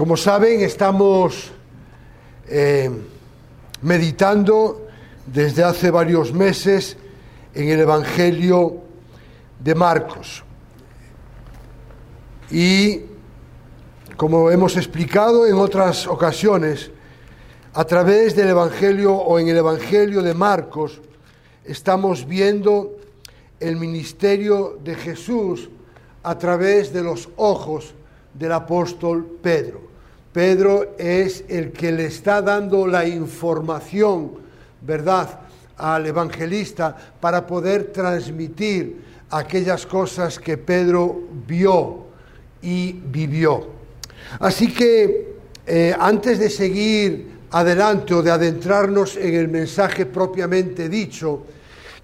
Como saben, estamos eh, meditando desde hace varios meses en el Evangelio de Marcos. Y como hemos explicado en otras ocasiones, a través del Evangelio o en el Evangelio de Marcos estamos viendo el ministerio de Jesús a través de los ojos del apóstol Pedro. Pedro es el que le está dando la información, ¿verdad?, al evangelista para poder transmitir aquellas cosas que Pedro vio y vivió. Así que eh, antes de seguir adelante o de adentrarnos en el mensaje propiamente dicho,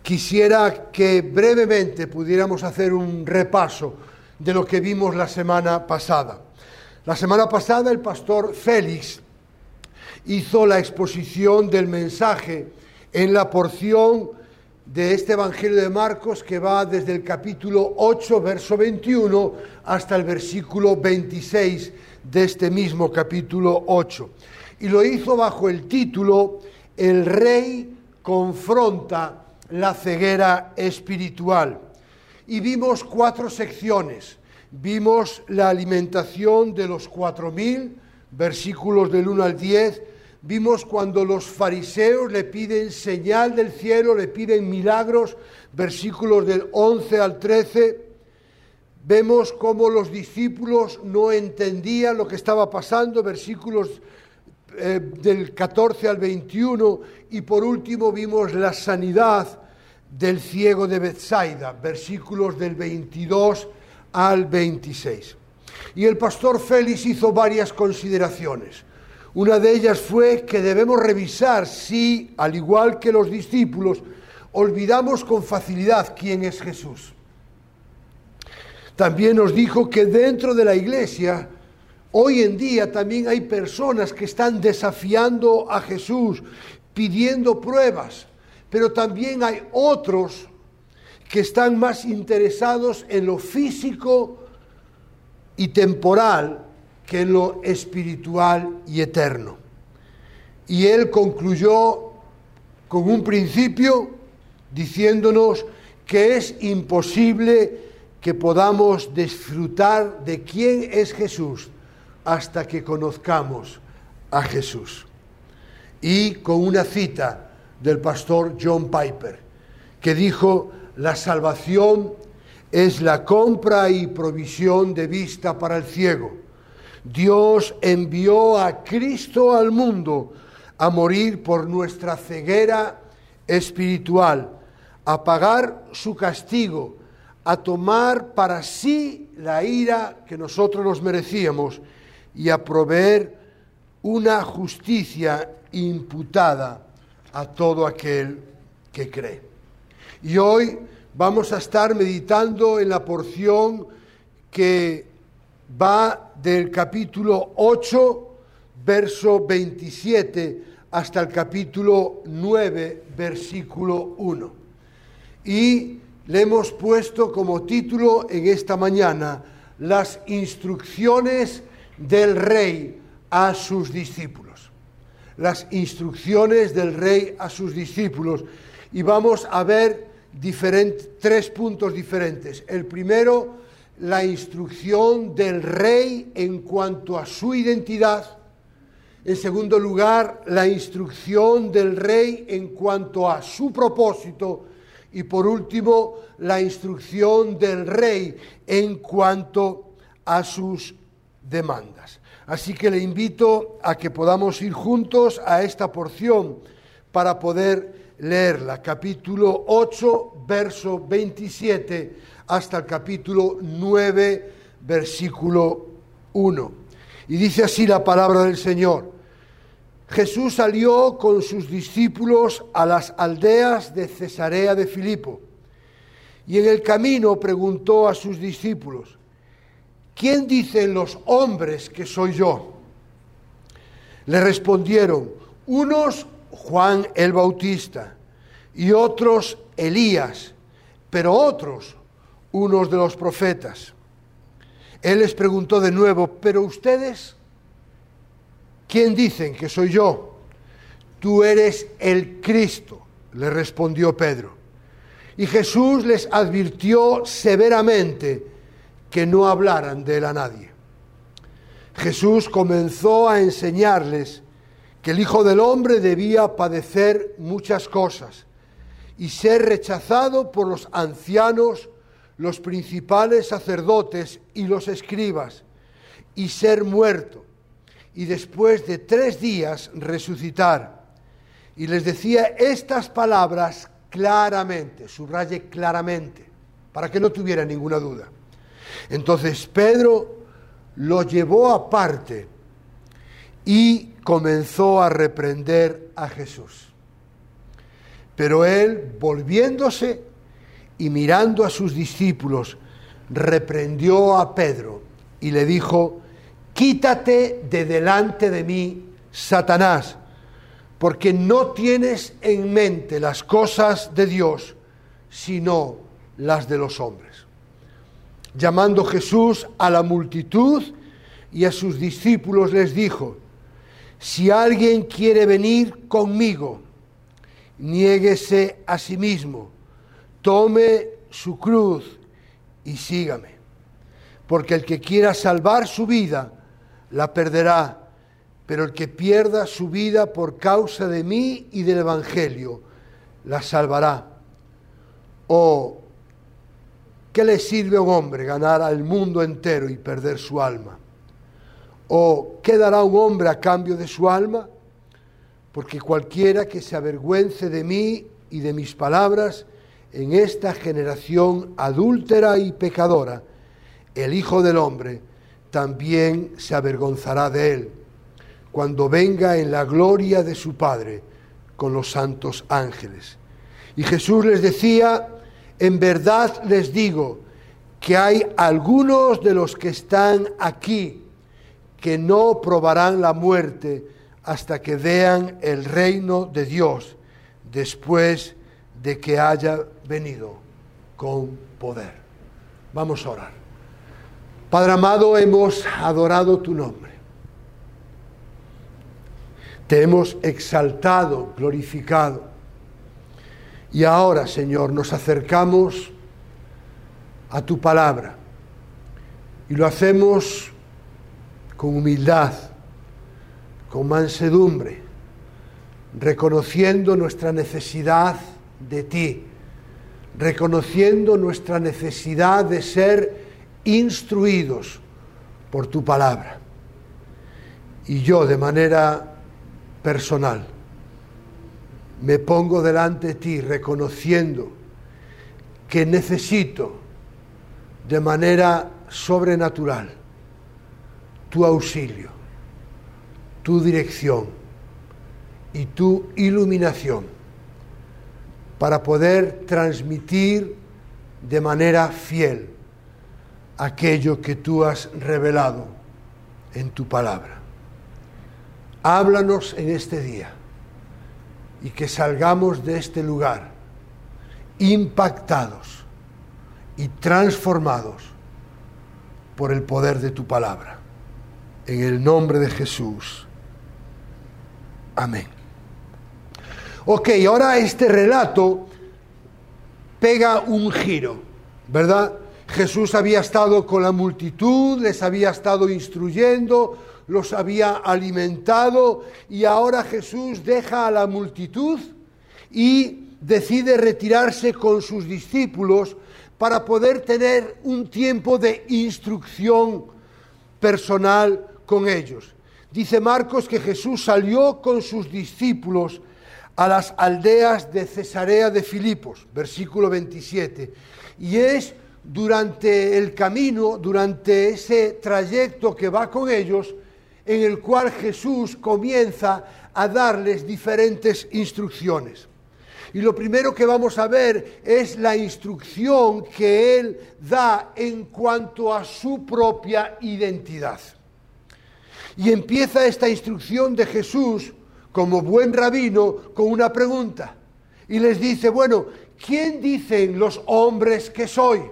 quisiera que brevemente pudiéramos hacer un repaso de lo que vimos la semana pasada. La semana pasada el pastor Félix hizo la exposición del mensaje en la porción de este Evangelio de Marcos que va desde el capítulo 8, verso 21, hasta el versículo 26 de este mismo capítulo 8. Y lo hizo bajo el título El rey confronta la ceguera espiritual. Y vimos cuatro secciones vimos la alimentación de los cuatro mil, versículos del 1 al 10, vimos cuando los fariseos le piden señal del cielo, le piden milagros, versículos del 11 al 13, vemos cómo los discípulos no entendían lo que estaba pasando, versículos eh, del 14 al 21, y por último vimos la sanidad del ciego de Bethsaida, versículos del 22 al 26. Y el pastor Félix hizo varias consideraciones. Una de ellas fue que debemos revisar si, al igual que los discípulos, olvidamos con facilidad quién es Jesús. También nos dijo que dentro de la iglesia, hoy en día también hay personas que están desafiando a Jesús, pidiendo pruebas, pero también hay otros que están más interesados en lo físico y temporal que en lo espiritual y eterno. Y él concluyó con un principio diciéndonos que es imposible que podamos disfrutar de quién es Jesús hasta que conozcamos a Jesús. Y con una cita del pastor John Piper, que dijo, la salvación es la compra y provisión de vista para el ciego. Dios envió a Cristo al mundo a morir por nuestra ceguera espiritual, a pagar su castigo, a tomar para sí la ira que nosotros nos merecíamos y a proveer una justicia imputada a todo aquel que cree. Y hoy vamos a estar meditando en la porción que va del capítulo 8, verso 27, hasta el capítulo 9, versículo 1. Y le hemos puesto como título en esta mañana las instrucciones del rey a sus discípulos. Las instrucciones del rey a sus discípulos y vamos a ver tres puntos diferentes. El primero, la instrucción del rey en cuanto a su identidad. En segundo lugar, la instrucción del rey en cuanto a su propósito. Y por último, la instrucción del rey en cuanto a sus demandas. Así que le invito a que podamos ir juntos a esta porción para poder leerla, capítulo 8, verso 27, hasta el capítulo 9, versículo 1. Y dice así la palabra del Señor. Jesús salió con sus discípulos a las aldeas de Cesarea de Filipo y en el camino preguntó a sus discípulos, ¿quién dicen los hombres que soy yo? Le respondieron, unos Juan el Bautista, y otros Elías, pero otros unos de los profetas. Él les preguntó de nuevo, pero ustedes, ¿quién dicen que soy yo? Tú eres el Cristo, le respondió Pedro. Y Jesús les advirtió severamente que no hablaran de él a nadie. Jesús comenzó a enseñarles que el Hijo del Hombre debía padecer muchas cosas y ser rechazado por los ancianos, los principales sacerdotes y los escribas, y ser muerto, y después de tres días resucitar. Y les decía estas palabras claramente, subraye claramente, para que no tuviera ninguna duda. Entonces Pedro lo llevó aparte y comenzó a reprender a Jesús. Pero él, volviéndose y mirando a sus discípulos, reprendió a Pedro y le dijo, quítate de delante de mí, Satanás, porque no tienes en mente las cosas de Dios, sino las de los hombres. Llamando Jesús a la multitud y a sus discípulos les dijo, si alguien quiere venir conmigo, niéguese a sí mismo, tome su cruz y sígame. Porque el que quiera salvar su vida, la perderá, pero el que pierda su vida por causa de mí y del Evangelio, la salvará. ¿O qué le sirve a un hombre ganar al mundo entero y perder su alma? ¿O qué dará un hombre a cambio de su alma? Porque cualquiera que se avergüence de mí y de mis palabras en esta generación adúltera y pecadora, el Hijo del Hombre también se avergonzará de él cuando venga en la gloria de su Padre con los santos ángeles. Y Jesús les decía, en verdad les digo que hay algunos de los que están aquí, que no probarán la muerte hasta que vean el reino de Dios después de que haya venido con poder. Vamos a orar. Padre amado, hemos adorado tu nombre. Te hemos exaltado, glorificado. Y ahora, Señor, nos acercamos a tu palabra y lo hacemos con humildad, con mansedumbre, reconociendo nuestra necesidad de ti, reconociendo nuestra necesidad de ser instruidos por tu palabra. Y yo de manera personal me pongo delante de ti reconociendo que necesito de manera sobrenatural tu auxilio, tu dirección y tu iluminación para poder transmitir de manera fiel aquello que tú has revelado en tu palabra. Háblanos en este día y que salgamos de este lugar impactados y transformados por el poder de tu palabra. En el nombre de Jesús. Amén. Ok, ahora este relato pega un giro, ¿verdad? Jesús había estado con la multitud, les había estado instruyendo, los había alimentado y ahora Jesús deja a la multitud y decide retirarse con sus discípulos para poder tener un tiempo de instrucción personal con ellos. Dice Marcos que Jesús salió con sus discípulos a las aldeas de Cesarea de Filipos, versículo 27. Y es durante el camino, durante ese trayecto que va con ellos, en el cual Jesús comienza a darles diferentes instrucciones. Y lo primero que vamos a ver es la instrucción que Él da en cuanto a su propia identidad. Y empieza esta instrucción de Jesús como buen rabino con una pregunta. Y les dice, bueno, ¿quién dicen los hombres que soy?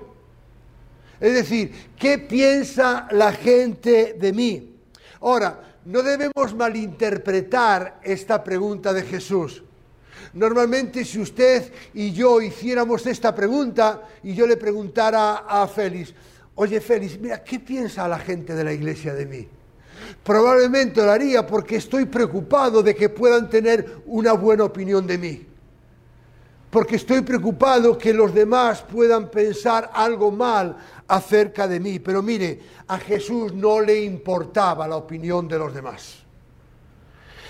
Es decir, ¿qué piensa la gente de mí? Ahora, no debemos malinterpretar esta pregunta de Jesús. Normalmente si usted y yo hiciéramos esta pregunta y yo le preguntara a Félix, oye Félix, mira, ¿qué piensa la gente de la iglesia de mí? Probablemente lo haría porque estoy preocupado de que puedan tener una buena opinión de mí. Porque estoy preocupado que los demás puedan pensar algo mal acerca de mí. Pero mire, a Jesús no le importaba la opinión de los demás.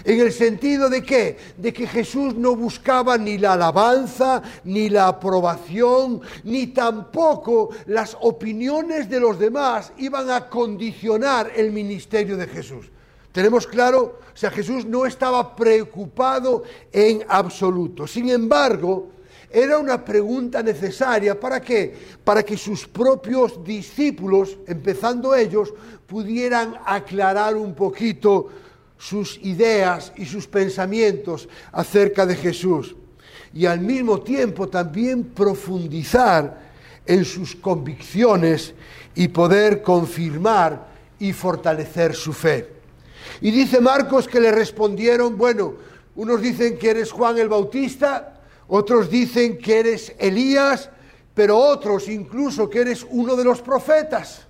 En el sentido de qué? De que Jesús no buscaba ni la alabanza, ni la aprobación, ni tampoco las opiniones de los demás iban a condicionar el ministerio de Jesús. ¿Tenemos claro? O sea, Jesús no estaba preocupado en absoluto. Sin embargo, era una pregunta necesaria. ¿Para qué? Para que sus propios discípulos, empezando ellos, pudieran aclarar un poquito sus ideas y sus pensamientos acerca de Jesús. Y al mismo tiempo también profundizar en sus convicciones y poder confirmar y fortalecer su fe. Y dice Marcos que le respondieron, bueno, unos dicen que eres Juan el Bautista, otros dicen que eres Elías, pero otros incluso que eres uno de los profetas.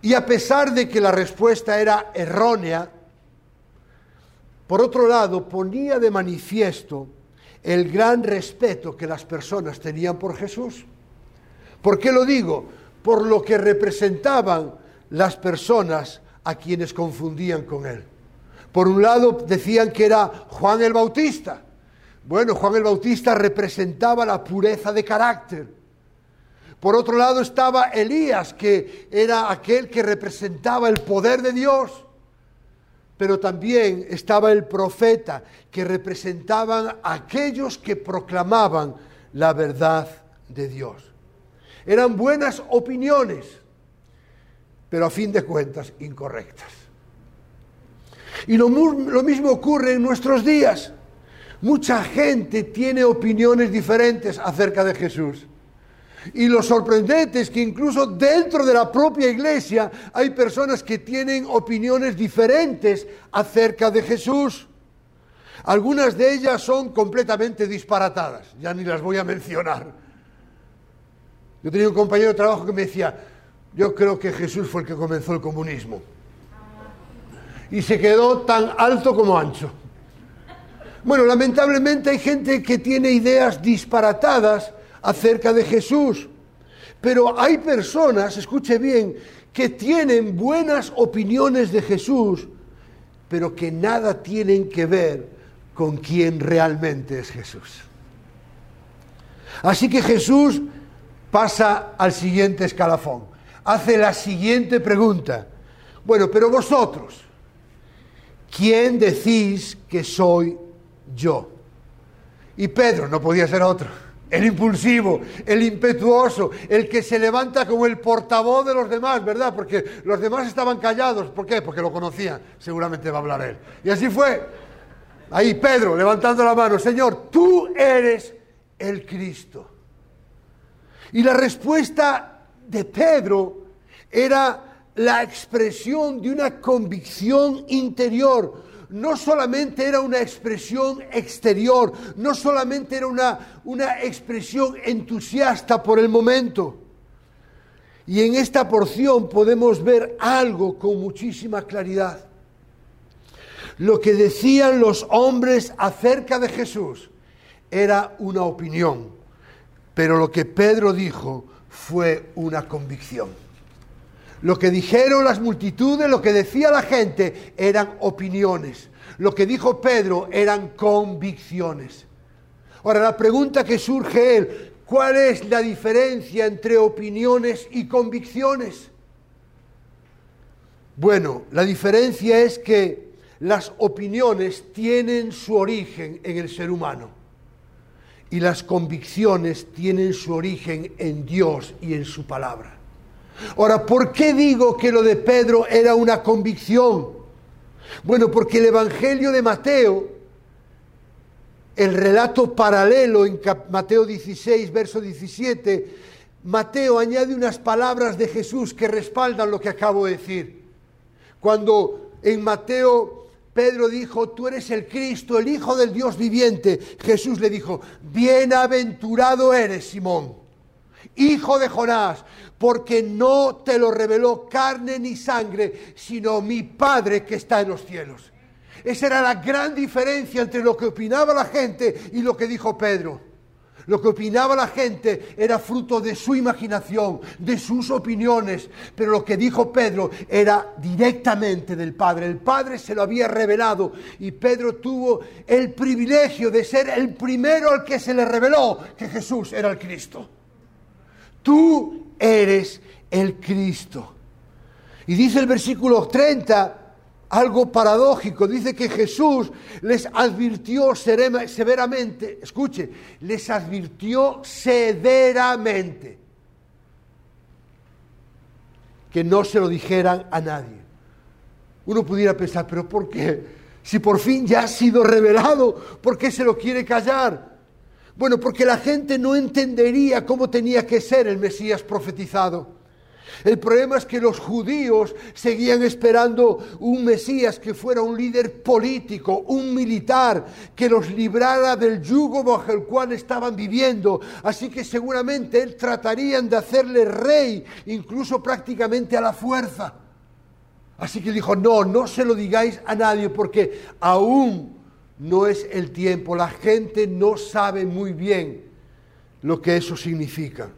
Y a pesar de que la respuesta era errónea, por otro lado ponía de manifiesto el gran respeto que las personas tenían por Jesús. ¿Por qué lo digo? Por lo que representaban las personas a quienes confundían con él. Por un lado decían que era Juan el Bautista, bueno, Juan el Bautista representaba la pureza de carácter. Por otro lado estaba Elías, que era aquel que representaba el poder de Dios. Pero también estaba el profeta, que representaban aquellos que proclamaban la verdad de Dios. Eran buenas opiniones, pero a fin de cuentas incorrectas. Y lo, lo mismo ocurre en nuestros días. Mucha gente tiene opiniones diferentes acerca de Jesús. Y lo sorprendente es que incluso dentro de la propia iglesia hay personas que tienen opiniones diferentes acerca de Jesús. Algunas de ellas son completamente disparatadas, ya ni las voy a mencionar. Yo tenía un compañero de trabajo que me decía, yo creo que Jesús fue el que comenzó el comunismo. Y se quedó tan alto como ancho. Bueno, lamentablemente hay gente que tiene ideas disparatadas acerca de Jesús, pero hay personas, escuche bien, que tienen buenas opiniones de Jesús, pero que nada tienen que ver con quién realmente es Jesús. Así que Jesús pasa al siguiente escalafón, hace la siguiente pregunta. Bueno, pero vosotros, ¿quién decís que soy yo. Y Pedro no podía ser otro. El impulsivo, el impetuoso, el que se levanta como el portavoz de los demás, ¿verdad? Porque los demás estaban callados. ¿Por qué? Porque lo conocían. Seguramente va a hablar él. Y así fue. Ahí Pedro levantando la mano, Señor, tú eres el Cristo. Y la respuesta de Pedro era la expresión de una convicción interior no solamente era una expresión exterior, no solamente era una, una expresión entusiasta por el momento. Y en esta porción podemos ver algo con muchísima claridad. Lo que decían los hombres acerca de Jesús era una opinión, pero lo que Pedro dijo fue una convicción. Lo que dijeron las multitudes, lo que decía la gente, eran opiniones. Lo que dijo Pedro eran convicciones. Ahora, la pregunta que surge es, ¿cuál es la diferencia entre opiniones y convicciones? Bueno, la diferencia es que las opiniones tienen su origen en el ser humano y las convicciones tienen su origen en Dios y en su palabra. Ahora, ¿por qué digo que lo de Pedro era una convicción? Bueno, porque el Evangelio de Mateo, el relato paralelo en Mateo 16, verso 17, Mateo añade unas palabras de Jesús que respaldan lo que acabo de decir. Cuando en Mateo Pedro dijo, tú eres el Cristo, el Hijo del Dios viviente, Jesús le dijo, bienaventurado eres, Simón, hijo de Jonás, porque no te lo reveló carne ni sangre, sino mi Padre que está en los cielos. Esa era la gran diferencia entre lo que opinaba la gente y lo que dijo Pedro. Lo que opinaba la gente era fruto de su imaginación, de sus opiniones, pero lo que dijo Pedro era directamente del Padre. El Padre se lo había revelado y Pedro tuvo el privilegio de ser el primero al que se le reveló que Jesús era el Cristo. Tú eres el Cristo. Y dice el versículo 30, algo paradójico. Dice que Jesús les advirtió severamente, escuche, les advirtió severamente que no se lo dijeran a nadie. Uno pudiera pensar, pero ¿por qué? Si por fin ya ha sido revelado, ¿por qué se lo quiere callar? Bueno, porque la gente no entendería cómo tenía que ser el Mesías profetizado. El problema es que los judíos seguían esperando un Mesías que fuera un líder político, un militar, que los librara del yugo bajo el cual estaban viviendo. Así que seguramente él tratarían de hacerle rey, incluso prácticamente a la fuerza. Así que dijo, no, no se lo digáis a nadie porque aún no es el tiempo. La gente no sabe muy bien lo que eso significa.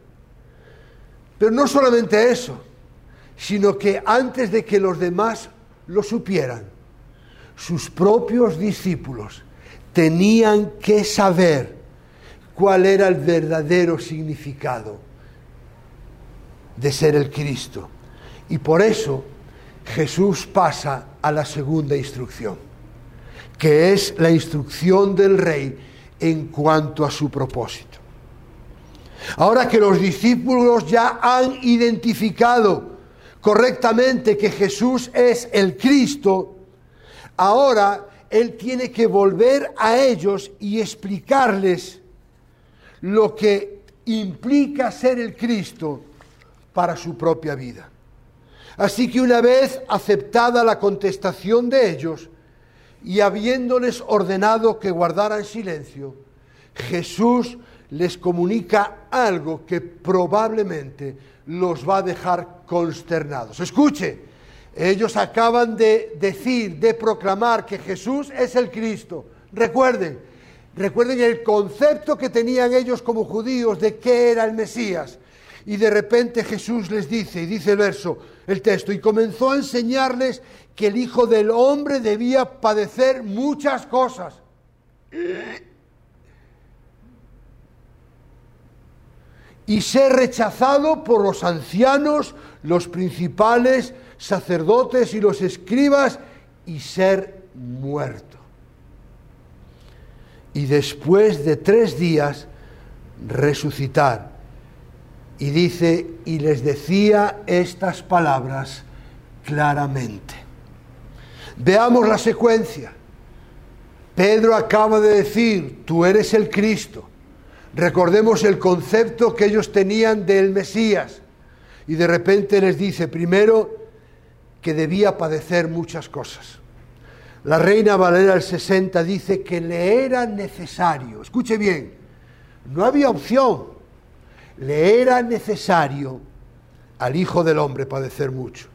Pero no solamente eso, sino que antes de que los demás lo supieran, sus propios discípulos tenían que saber cuál era el verdadero significado de ser el Cristo. Y por eso Jesús pasa a la segunda instrucción, que es la instrucción del rey en cuanto a su propósito. Ahora que los discípulos ya han identificado correctamente que Jesús es el Cristo, ahora Él tiene que volver a ellos y explicarles lo que implica ser el Cristo para su propia vida. Así que una vez aceptada la contestación de ellos y habiéndoles ordenado que guardaran silencio, Jesús les comunica algo que probablemente los va a dejar consternados. Escuche, ellos acaban de decir, de proclamar que Jesús es el Cristo. Recuerden, recuerden el concepto que tenían ellos como judíos de qué era el Mesías. Y de repente Jesús les dice, y dice el verso, el texto, y comenzó a enseñarles que el Hijo del Hombre debía padecer muchas cosas y ser rechazado por los ancianos, los principales sacerdotes y los escribas y ser muerto. Y después de tres días resucitar. Y dice, y les decía estas palabras claramente. Veamos la secuencia. Pedro acaba de decir, tú eres el Cristo. Recordemos el concepto que ellos tenían del Mesías. Y de repente les dice, primero, que debía padecer muchas cosas. La reina Valera del 60 dice que le era necesario, escuche bien, no había opción, le era necesario al Hijo del Hombre padecer mucho.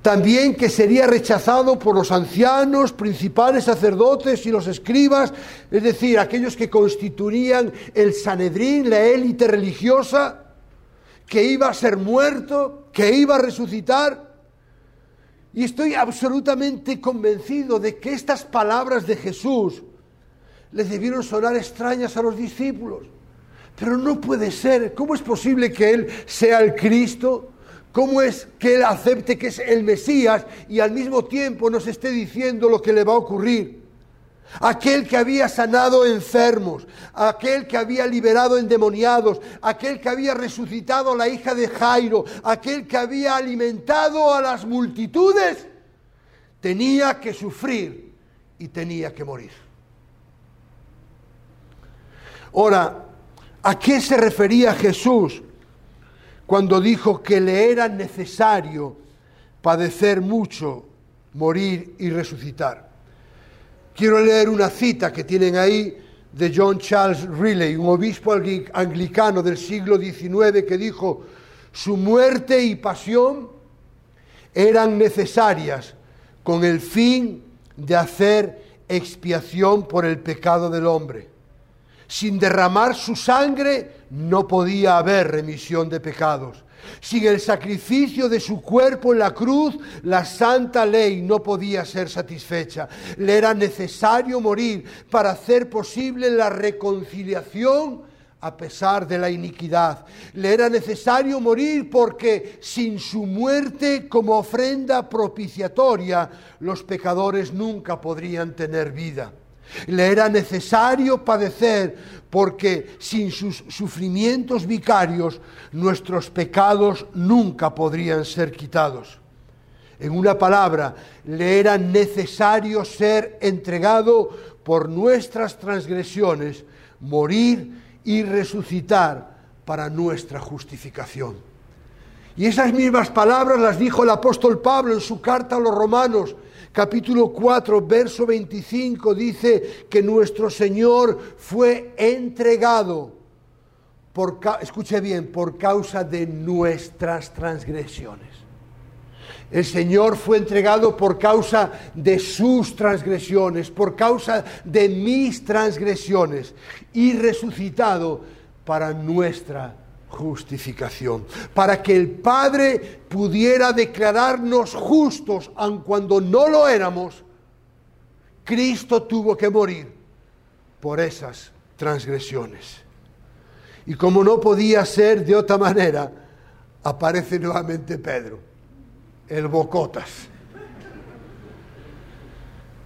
También que sería rechazado por los ancianos, principales sacerdotes y los escribas, es decir, aquellos que constituían el Sanedrín, la élite religiosa, que iba a ser muerto, que iba a resucitar. Y estoy absolutamente convencido de que estas palabras de Jesús les debieron sonar extrañas a los discípulos. Pero no puede ser. ¿Cómo es posible que Él sea el Cristo? ¿Cómo es que Él acepte que es el Mesías y al mismo tiempo nos esté diciendo lo que le va a ocurrir? Aquel que había sanado enfermos, aquel que había liberado endemoniados, aquel que había resucitado a la hija de Jairo, aquel que había alimentado a las multitudes, tenía que sufrir y tenía que morir. Ahora, ¿a qué se refería Jesús cuando dijo que le era necesario padecer mucho, morir y resucitar. Quiero leer una cita que tienen ahí de John Charles Riley, un obispo anglicano del siglo XIX que dijo, su muerte y pasión eran necesarias con el fin de hacer expiación por el pecado del hombre. Sin derramar su sangre no podía haber remisión de pecados. Sin el sacrificio de su cuerpo en la cruz, la santa ley no podía ser satisfecha. Le era necesario morir para hacer posible la reconciliación a pesar de la iniquidad. Le era necesario morir porque sin su muerte como ofrenda propiciatoria, los pecadores nunca podrían tener vida. Le era necesario padecer porque sin sus sufrimientos vicarios nuestros pecados nunca podrían ser quitados. En una palabra, le era necesario ser entregado por nuestras transgresiones, morir y resucitar para nuestra justificación. Y esas mismas palabras las dijo el apóstol Pablo en su carta a los romanos, capítulo 4, verso 25, dice que nuestro Señor fue entregado, por, escuche bien, por causa de nuestras transgresiones. El Señor fue entregado por causa de sus transgresiones, por causa de mis transgresiones, y resucitado para nuestra justificación, para que el Padre pudiera declararnos justos, aun cuando no lo éramos, Cristo tuvo que morir por esas transgresiones. Y como no podía ser de otra manera, aparece nuevamente Pedro el Bocotas.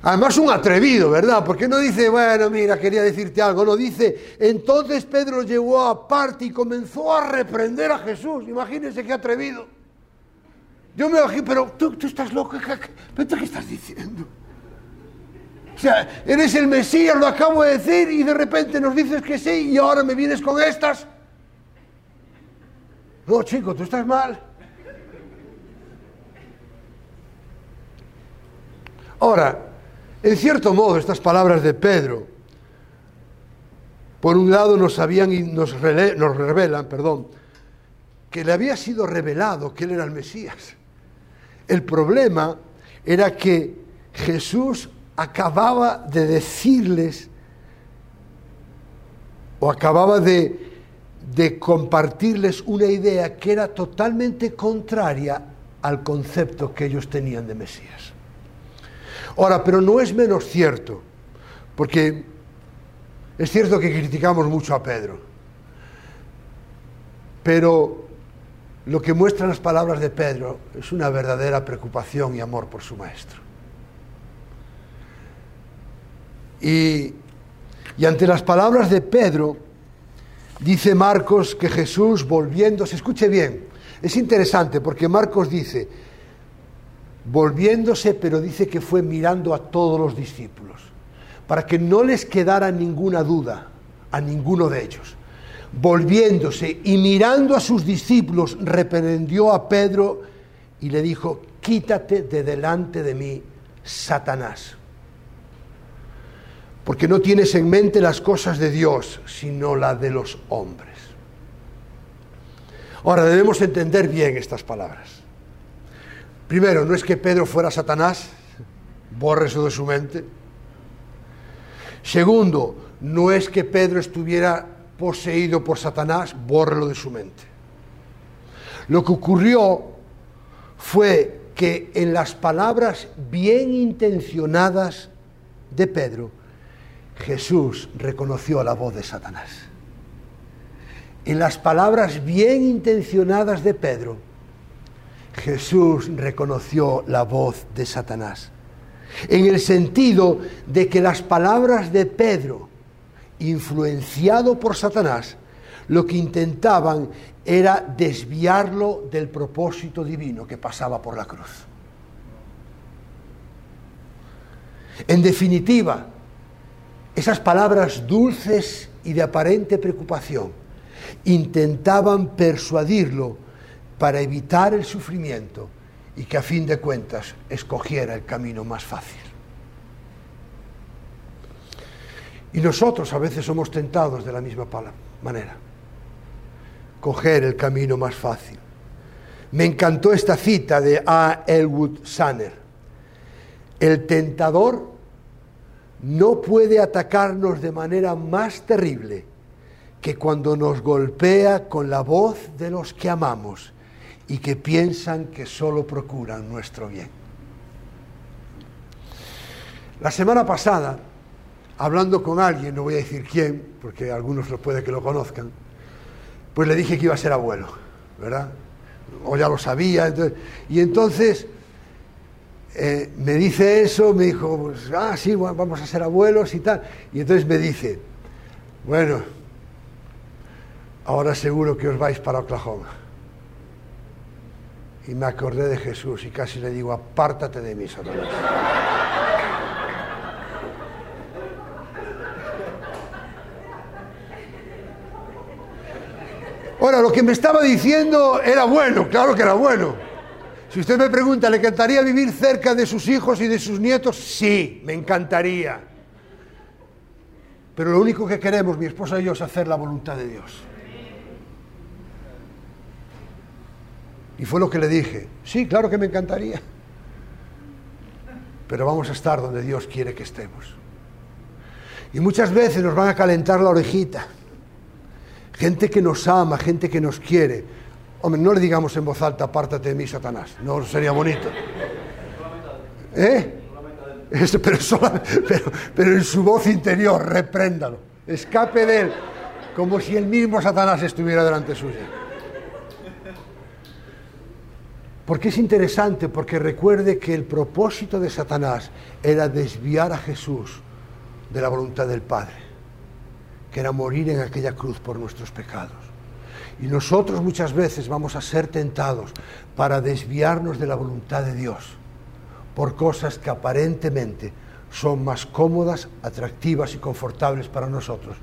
Además un atrevido, ¿verdad? Porque no dice, bueno, mira, quería decirte algo, no dice, entonces Pedro llegó aparte y comenzó a reprender a Jesús. Imagínense qué atrevido. Yo me bajé, pero tú, estás loco, ¿pero qué estás diciendo? O sea, eres el Mesías, lo acabo de decir, y de repente nos dices que sí, y ahora me vienes con estas. No, chico, tú estás mal. Ahora, en cierto modo, estas palabras de Pedro, por un lado nos, habían, nos, nos revelan perdón, que le había sido revelado que él era el Mesías. El problema era que Jesús acababa de decirles o acababa de compartirles una idea que era totalmente contraria al concepto que ellos tenían de Mesías. Ahora, pero no es menos cierto, porque es cierto que criticamos mucho a Pedro, pero lo que muestran las palabras de Pedro es una verdadera preocupación y amor por su maestro. Y, ante las palabras de Pedro, dice Marcos que Jesús volviéndose, escuche bien, es interesante porque Marcos dice, volviéndose, pero dice que fue mirando a todos los discípulos, para que no les quedara ninguna duda a ninguno de ellos. Volviéndose y mirando a sus discípulos, reprendió a Pedro y le dijo, quítate de delante de mí, Satanás, porque no tienes en mente las cosas de Dios, sino las de los hombres. Ahora debemos entender bien estas palabras. Primero, no es que Pedro fuera Satanás, borre eso de su mente. Segundo, no es que Pedro estuviera poseído por Satanás, bórrelo de su mente. Lo que ocurrió fue que en las palabras bien intencionadas de Pedro, Jesús reconoció la voz de Satanás. En las palabras bien intencionadas de Pedro, Jesús reconoció la voz de Satanás. En el sentido de que las palabras de Pedro, influenciado por Satanás, lo que intentaban era desviarlo del propósito divino que pasaba por la cruz. En definitiva, esas palabras dulces y de aparente preocupación intentaban persuadirlo para evitar el sufrimiento y que a fin de cuentas escogiera el camino más fácil. Y nosotros a veces somos tentados de la misma manera, coger el camino más fácil. Me encantó esta cita de A. Elwood Sanner. El tentador no puede atacarnos de manera más terrible que cuando nos golpea con la voz de los que amamos y que piensan que solo procuran nuestro bien. La semana pasada, hablando con alguien, no voy a decir quién, porque algunos lo puede que lo conozcan, pues le dije que iba a ser abuelo, ¿verdad? O ya lo sabía, y entonces eh, me dice eso, me dijo, pues, ah, sí, vamos a ser abuelos y tal. Y entonces me dice, bueno, ahora seguro que os vais para Oklahoma. Y me acordé de Jesús y casi le digo, apártate de mí, Satanás. Ahora, lo que me estaba diciendo era bueno, claro que era bueno. Si usted me pregunta, ¿le encantaría vivir cerca de sus hijos y de sus nietos? Sí, me encantaría. Pero lo único que queremos, mi esposa y yo, es hacer la voluntad de Dios. Y fue lo que le dije. Sí, claro que me encantaría. Pero vamos a estar donde Dios quiere que estemos. Y muchas veces nos van a calentar la orejita. Gente que nos ama, gente que nos quiere. Hombre, no le digamos en voz alta, apártate de mí, Satanás. No sería bonito. ¿Eh? Pero, pero, pero en su voz interior, repréndalo. Escape de él, como si el mismo Satanás estuviera delante suya. Porque es interesante, porque recuerde que el propósito de Satanás era desviar a Jesús de la voluntad del Padre, que era morir en aquella cruz por nuestros pecados. Y nosotros muchas veces vamos a ser tentados para desviarnos de la voluntad de Dios por cosas que aparentemente son más cómodas, atractivas y confortables para nosotros,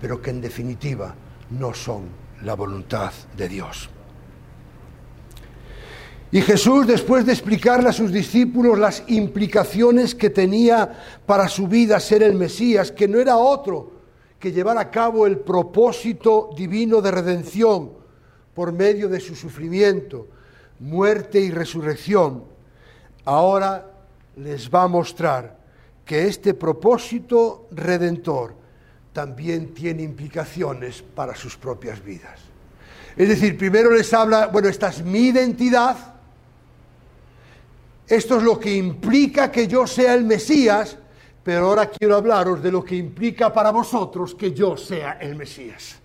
pero que en definitiva no son la voluntad de Dios. Y Jesús, después de explicarle a sus discípulos las implicaciones que tenía para su vida ser el Mesías, que no era otro que llevar a cabo el propósito divino de redención por medio de su sufrimiento, muerte y resurrección, ahora les va a mostrar que este propósito redentor también tiene implicaciones para sus propias vidas. Es decir, primero les habla, bueno, esta es mi identidad, esto es lo que implica que yo sea el Mesías, pero ahora quiero hablaros de lo que implica para vosotros que yo sea el Mesías.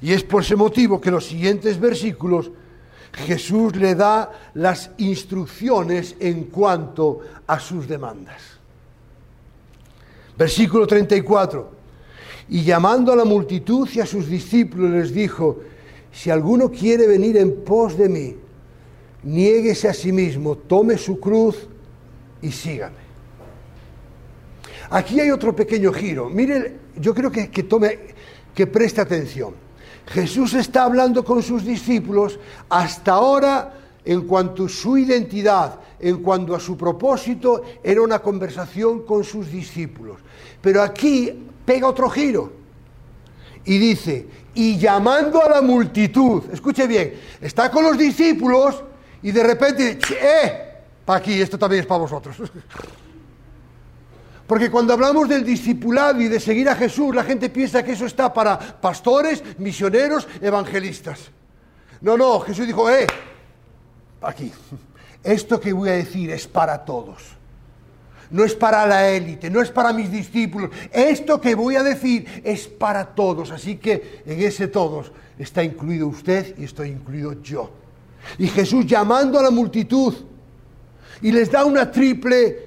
Y es por ese motivo que los siguientes versículos Jesús le da las instrucciones en cuanto a sus demandas. Versículo 34. Y llamando a la multitud y a sus discípulos les dijo, si alguno quiere venir en pos de mí, niéguese a sí mismo, tome su cruz y sígame. Aquí hay otro pequeño giro. Mire, yo creo que, que tome, que preste atención. Jesús está hablando con sus discípulos hasta ahora en cuanto a su identidad, en cuanto a su propósito, era una conversación con sus discípulos. Pero aquí pega otro giro y dice, y llamando a la multitud, escuche bien, está con los discípulos y de repente, ¡eh! Para aquí, esto también es para vosotros. Porque cuando hablamos del discipulado y de seguir a Jesús, la gente piensa que eso está para pastores, misioneros, evangelistas. No, no, Jesús dijo, ¡eh! Aquí. Esto que voy a decir es para todos. No es para la élite, no es para mis discípulos. Esto que voy a decir es para todos. Así que en ese todos está incluido usted y estoy incluido yo. Y Jesús llamando a la multitud y les da una triple,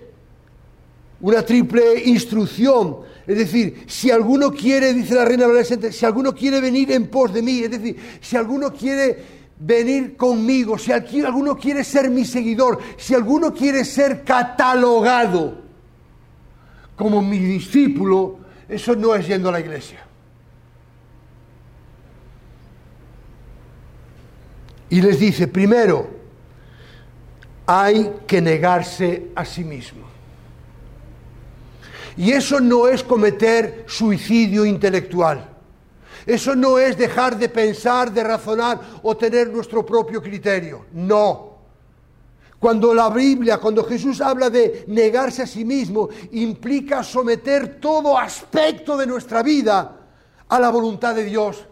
una triple instrucción. Es decir, si alguno quiere, dice la reina adolescente, si alguno quiere venir en pos de mí, es decir, si alguno quiere venir conmigo, si alguno quiere ser mi seguidor, si alguno quiere ser catalogado como mi discípulo, eso no es yendo a la iglesia. Y les dice, primero, hay que negarse a sí mismo. Y eso no es cometer suicidio intelectual. Eso no es dejar de pensar, de razonar o tener nuestro propio criterio. No. Cuando la Biblia, cuando Jesús habla de negarse a sí mismo, implica someter todo aspecto de nuestra vida a la voluntad de Dios.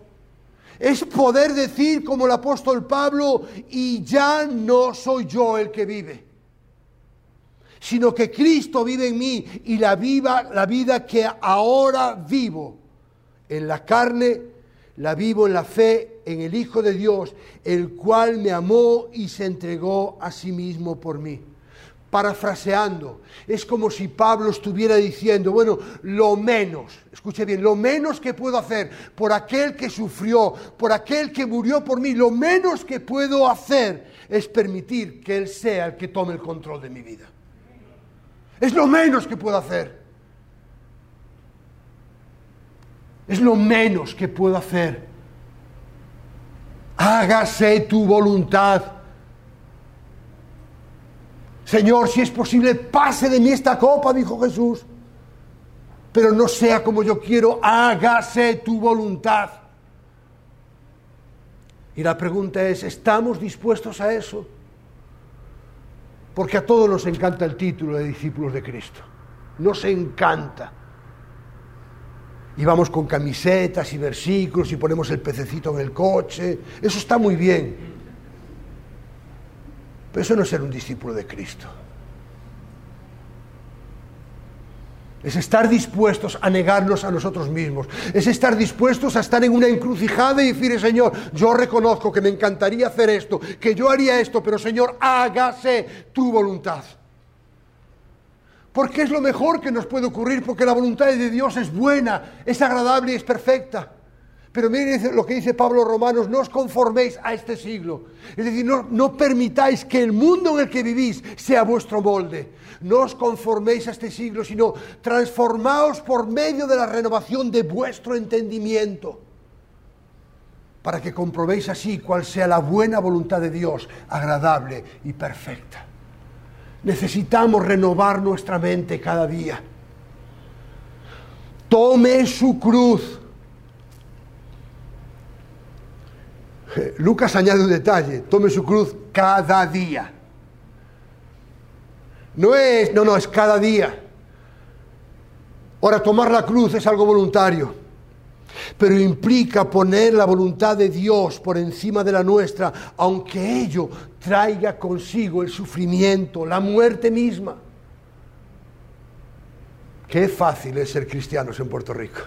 Es poder decir como el apóstol Pablo, y ya no soy yo el que vive, sino que Cristo vive en mí y la, viva, la vida que ahora vivo en la carne, la vivo en la fe en el Hijo de Dios, el cual me amó y se entregó a sí mismo por mí. Parafraseando, es como si Pablo estuviera diciendo, bueno, lo menos, escuche bien, lo menos que puedo hacer por aquel que sufrió, por aquel que murió por mí, lo menos que puedo hacer es permitir que Él sea el que tome el control de mi vida. Es lo menos que puedo hacer. Es lo menos que puedo hacer hágase tu voluntad. Señor, si es posible, pase de mí esta copa, dijo Jesús, pero no sea como yo quiero, hágase tu voluntad. Y la pregunta es, ¿estamos dispuestos a eso? Porque a todos nos encanta el título de discípulos de Cristo. Nos encanta y vamos con camisetas y versículos y ponemos el pececito en el coche. Eso está muy bien. Eso no es ser un discípulo de Cristo. Es estar dispuestos a negarnos a nosotros mismos. Es estar dispuestos a estar en una encrucijada y decir, Señor, yo reconozco que me encantaría hacer esto, que yo haría esto, pero Señor, hágase tu voluntad porque es lo mejor que nos puede ocurrir, porque la voluntad de Dios es buena, es agradable y es perfecta. Pero miren lo que dice Pablo Romanos, no os conforméis a este siglo. Es decir, no, no, permitáis que el mundo en el que vivís sea vuestro molde. No os conforméis a este siglo, sino transformaos por medio de la renovación de vuestro entendimiento, para que comprobéis así cuál sea la buena voluntad de Dios, agradable y perfecta. Necesitamos renovar nuestra mente cada día. Tome su cruz. Lucas añade un detalle, tome su cruz cada día. No es, no, no, es cada día. Ahora, tomar la cruz es algo voluntario pero implica poner la voluntad de Dios por encima de la nuestra, aunque ello traiga consigo el sufrimiento, la muerte misma. Qué fácil es ser cristianos en Puerto Rico.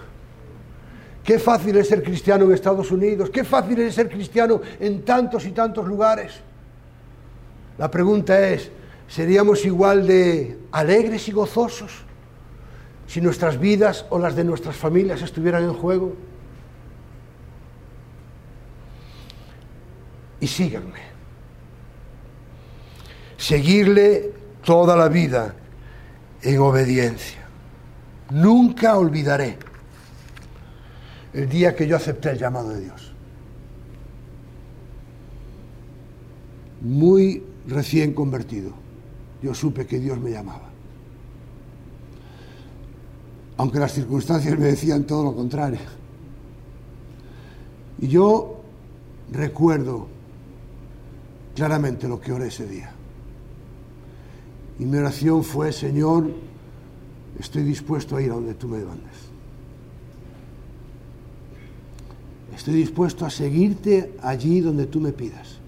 Qué fácil es ser cristiano en Estados Unidos. Qué fácil es ser cristiano en tantos y tantos lugares. La pregunta es, ¿seríamos igual de alegres y gozosos? si nuestras vidas o las de nuestras familias estuvieran en juego? Y síganme. Seguirle toda la vida en obediencia. Nunca olvidaré el día que yo acepté el llamado de Dios. Muy recién convertido, yo supe que Dios me llamaba aunque las circunstancias me decían todo lo contrario. Y yo recuerdo claramente lo que oré ese día. Y mi oración fue, Señor, estoy dispuesto a ir a donde tú me mandes. Estoy dispuesto a seguirte allí donde tú me pidas.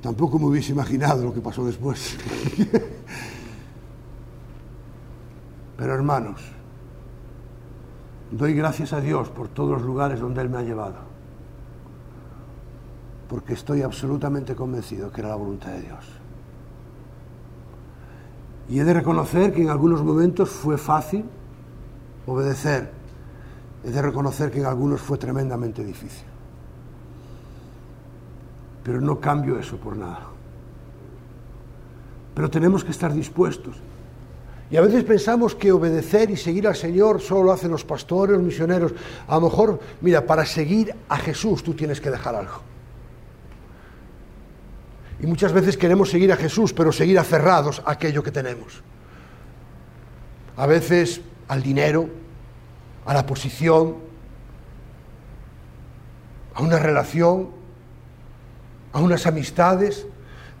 Tampoco me hubiese imaginado lo que pasó después. Pero hermanos, doy gracias a Dios por todos los lugares donde Él me ha llevado, porque estoy absolutamente convencido que era la voluntad de Dios. Y he de reconocer que en algunos momentos fue fácil obedecer, he de reconocer que en algunos fue tremendamente difícil. Pero no cambio eso por nada. Pero tenemos que estar dispuestos y a veces pensamos que obedecer y seguir al Señor solo lo hacen los pastores, los misioneros. A lo mejor, mira, para seguir a Jesús tú tienes que dejar algo. Y muchas veces queremos seguir a Jesús, pero seguir aferrados a aquello que tenemos. A veces al dinero, a la posición, a una relación, a unas amistades,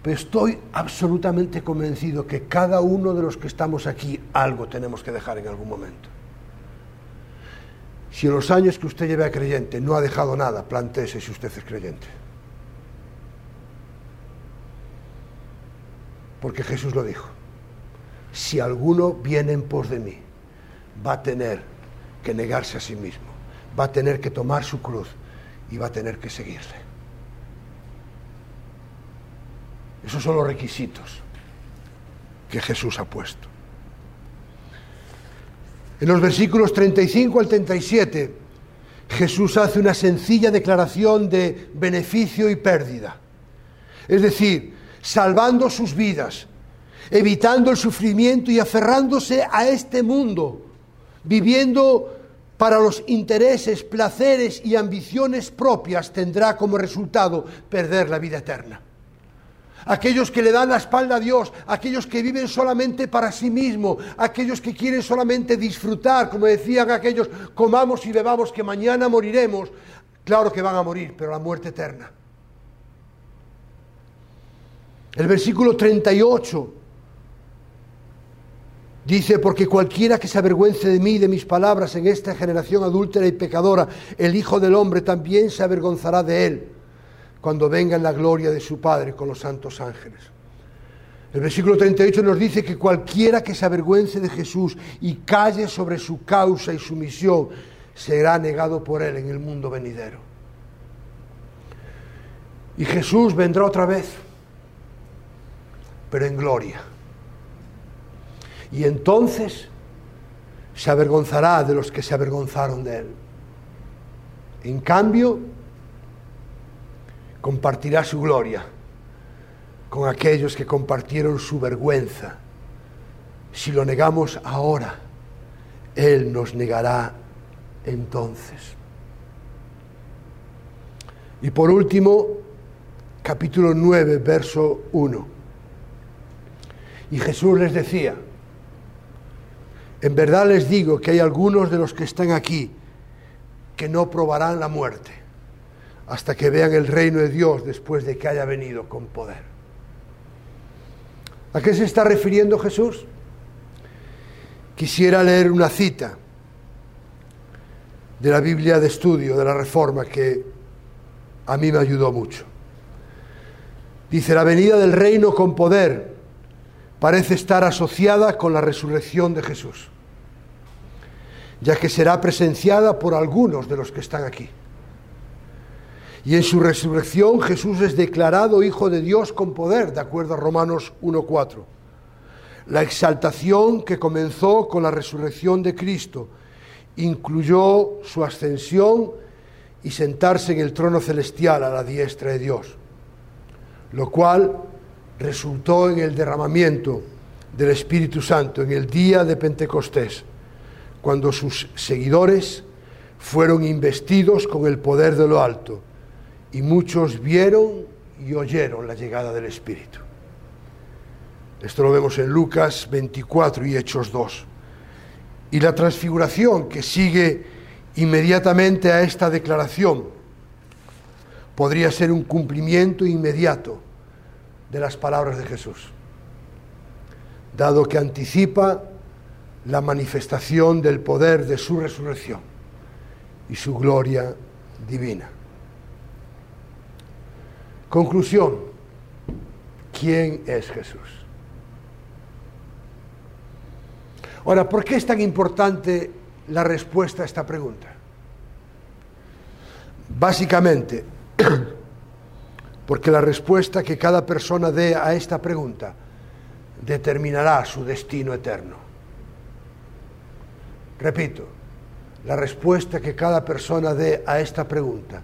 pero estoy absolutamente convencido que cada uno de los que estamos aquí algo tenemos que dejar en algún momento. Si en los años que usted lleve a creyente no ha dejado nada, planteese si usted es creyente. Porque Jesús lo dijo. Si alguno viene en pos de mí, va a tener que negarse a sí mismo, va a tener que tomar su cruz y va a tener que seguirle. Esos son los requisitos que Jesús ha puesto. En los versículos 35 al 37, Jesús hace una sencilla declaración de beneficio y pérdida. Es decir, salvando sus vidas, evitando el sufrimiento y aferrándose a este mundo, viviendo para los intereses, placeres y ambiciones propias, tendrá como resultado perder la vida eterna aquellos que le dan la espalda a Dios, aquellos que viven solamente para sí mismo, aquellos que quieren solamente disfrutar, como decían aquellos, comamos y bebamos que mañana moriremos, claro que van a morir, pero la muerte eterna. El versículo 38 dice, porque cualquiera que se avergüence de mí y de mis palabras en esta generación adúltera y pecadora, el Hijo del Hombre también se avergonzará de él cuando venga en la gloria de su Padre con los santos ángeles. El versículo 38 nos dice que cualquiera que se avergüence de Jesús y calle sobre su causa y su misión, será negado por él en el mundo venidero. Y Jesús vendrá otra vez, pero en gloria. Y entonces se avergonzará de los que se avergonzaron de él. En cambio, compartirá su gloria con aquellos que compartieron su vergüenza. Si lo negamos ahora, Él nos negará entonces. Y por último, capítulo 9, verso 1. Y Jesús les decía, en verdad les digo que hay algunos de los que están aquí que no probarán la muerte hasta que vean el reino de Dios después de que haya venido con poder. ¿A qué se está refiriendo Jesús? Quisiera leer una cita de la Biblia de estudio de la Reforma que a mí me ayudó mucho. Dice, la venida del reino con poder parece estar asociada con la resurrección de Jesús, ya que será presenciada por algunos de los que están aquí. Y en su resurrección Jesús es declarado Hijo de Dios con poder, de acuerdo a Romanos 1.4. La exaltación que comenzó con la resurrección de Cristo incluyó su ascensión y sentarse en el trono celestial a la diestra de Dios, lo cual resultó en el derramamiento del Espíritu Santo en el día de Pentecostés, cuando sus seguidores fueron investidos con el poder de lo alto y muchos vieron y oyeron la llegada del Espíritu. Esto lo vemos en Lucas 24 y Hechos 2. Y la transfiguración que sigue inmediatamente a esta declaración podría ser un cumplimiento inmediato de las palabras de Jesús, dado que anticipa la manifestación del poder de su resurrección y su gloria divina. Conclusión, ¿quién es Jesús? Ahora, ¿por qué es tan importante la respuesta a esta pregunta? Básicamente, porque la respuesta que cada persona dé a esta pregunta determinará su destino eterno. Repito, la respuesta que cada persona dé a esta pregunta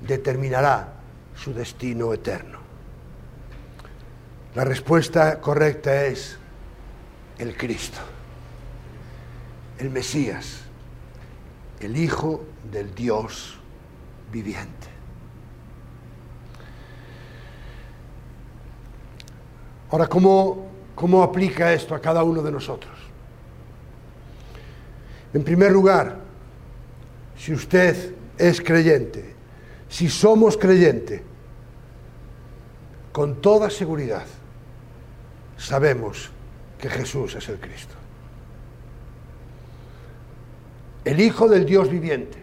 determinará su destino eterno. La respuesta correcta es el Cristo, el Mesías, el Hijo del Dios viviente. Ahora, ¿cómo, ¿cómo aplica esto a cada uno de nosotros? En primer lugar, si usted es creyente, si somos creyente, con toda seguridad sabemos que Jesús es el Cristo. El Hijo del Dios viviente,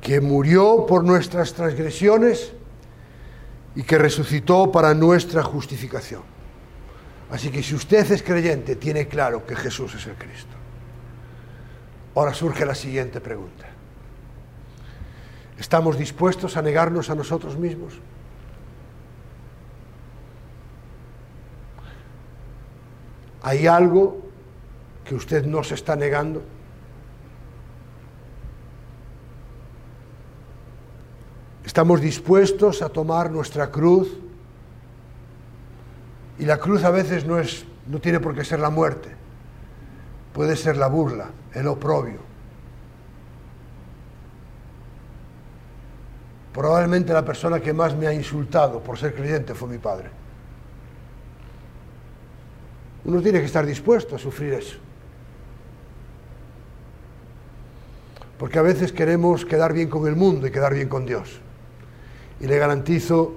que murió por nuestras transgresiones y que resucitó para nuestra justificación. Así que si usted es creyente, tiene claro que Jesús es el Cristo. Ahora surge la siguiente pregunta. ¿Estamos dispuestos a negarnos a nosotros mismos? ¿Hay algo que usted no se está negando? ¿Estamos dispuestos a tomar nuestra cruz? Y la cruz a veces no, es, no tiene por qué ser la muerte, puede ser la burla, el oprobio. Probablemente la persona que más me ha insultado por ser creyente fue mi padre. Uno tiene que estar dispuesto a sufrir eso. Porque a veces queremos quedar bien con el mundo y quedar bien con Dios. Y le garantizo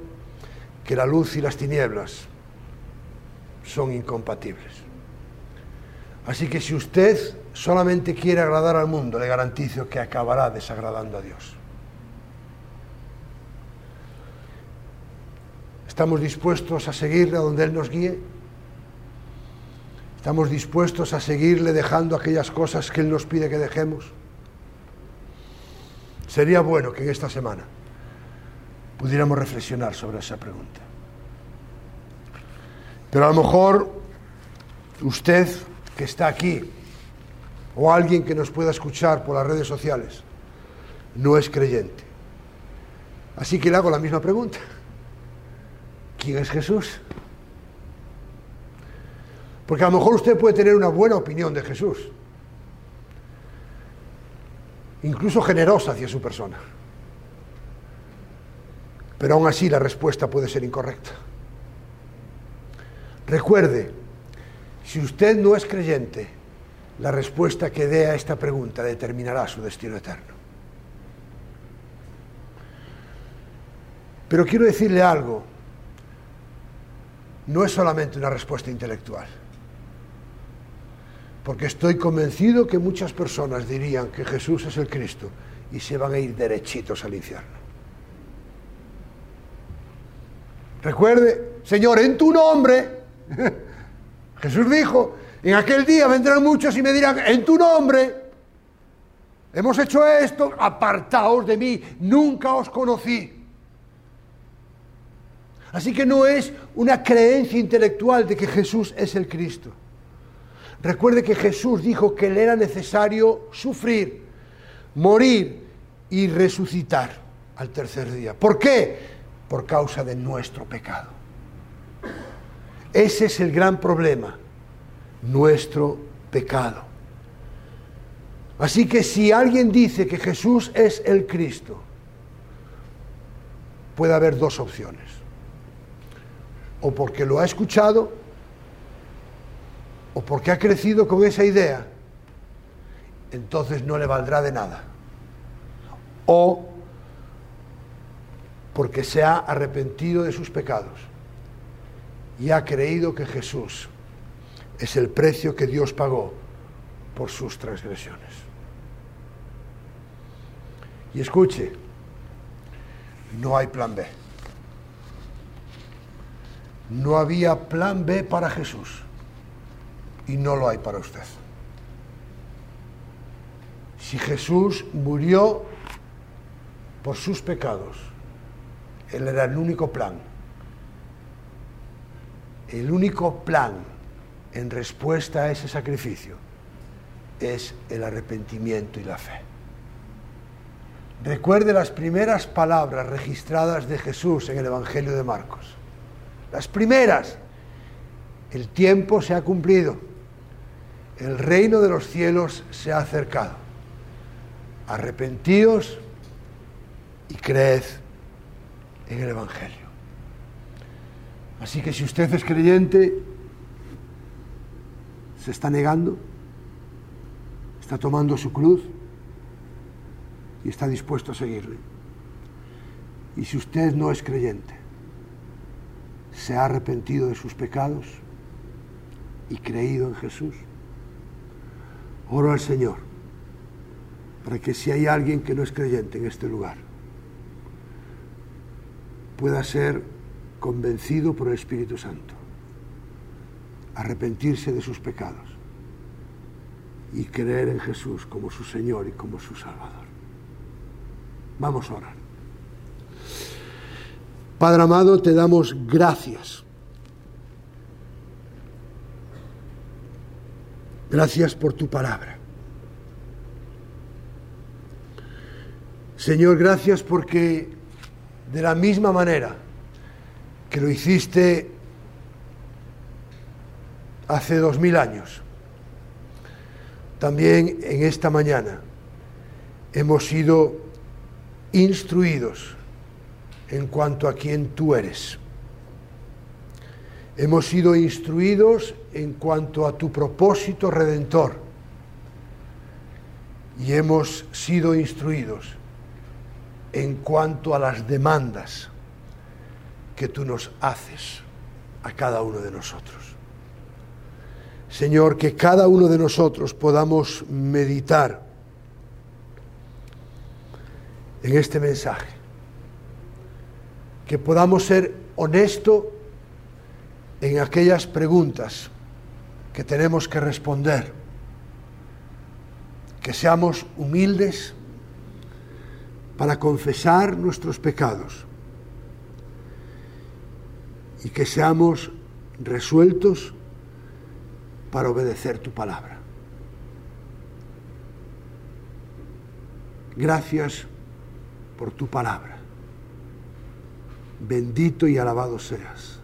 que la luz y las tinieblas son incompatibles. Así que si usted solamente quiere agradar al mundo, le garantizo que acabará desagradando a Dios. ¿Estamos dispuestos a seguirle a donde Él nos guíe? ¿Estamos dispuestos a seguirle dejando aquellas cosas que Él nos pide que dejemos? Sería bueno que en esta semana pudiéramos reflexionar sobre esa pregunta. Pero a lo mejor usted que está aquí o alguien que nos pueda escuchar por las redes sociales no es creyente. Así que le hago la misma pregunta. ¿Quién es Jesús? Porque a lo mejor usted puede tener una buena opinión de Jesús, incluso generosa hacia su persona. Pero aún así la respuesta puede ser incorrecta. Recuerde, si usted no es creyente, la respuesta que dé a esta pregunta determinará su destino eterno. Pero quiero decirle algo, no es solamente una respuesta intelectual porque estoy convencido que muchas personas dirían que Jesús es el Cristo y se van a ir derechitos al infierno. Recuerde, Señor, en tu nombre, Jesús dijo, en aquel día vendrán muchos y me dirán, en tu nombre, hemos hecho esto, apartaos de mí, nunca os conocí. Así que no es una creencia intelectual de que Jesús es el Cristo. Recuerde que Jesús dijo que le era necesario sufrir, morir y resucitar al tercer día. ¿Por qué? Por causa de nuestro pecado. Ese es el gran problema, nuestro pecado. Así que si alguien dice que Jesús es el Cristo, puede haber dos opciones. O porque lo ha escuchado o porque ha crecido con esa idea, entonces no le valdrá de nada. O porque se ha arrepentido de sus pecados y ha creído que Jesús es el precio que Dios pagó por sus transgresiones. Y escuche, no hay plan B. No había plan B para Jesús y no lo hay para usted. Si Jesús murió por sus pecados, Él era el único plan. El único plan en respuesta a ese sacrificio es el arrepentimiento y la fe. Recuerde las primeras palabras registradas de Jesús en el Evangelio de Marcos. Las primeras. El tiempo se ha cumplido el reino de los cielos se ha acercado. Arrepentíos y creed en el Evangelio. Así que si usted es creyente, se está negando, está tomando su cruz y está dispuesto a seguirle. Y si usted no es creyente, se ha arrepentido de sus pecados y creído en Jesús, oro al Señor para que si hay alguien que no es creyente en este lugar, pueda ser convencido por el Espíritu Santo, arrepentirse de sus pecados y creer en Jesús como su Señor y como su Salvador. Vamos a orar. Padre amado, te damos gracias. Gracias por tu palabra. Señor, gracias porque de la misma manera que lo hiciste hace dos mil años, también en esta mañana hemos sido instruidos en cuanto a quién tú eres. Hemos sido instruidos en cuanto a tu propósito redentor. Y hemos sido instruidos en cuanto a las demandas que tú nos haces a cada uno de nosotros. Señor, que cada uno de nosotros podamos meditar en este mensaje, que podamos ser honestos en aquellas preguntas que tenemos que responder, que seamos humildes para confesar nuestros pecados y que seamos resueltos para obedecer tu palabra. Gracias por tu palabra. Bendito y alabado seas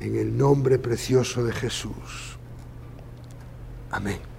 en el nombre precioso de Jesús. Amén.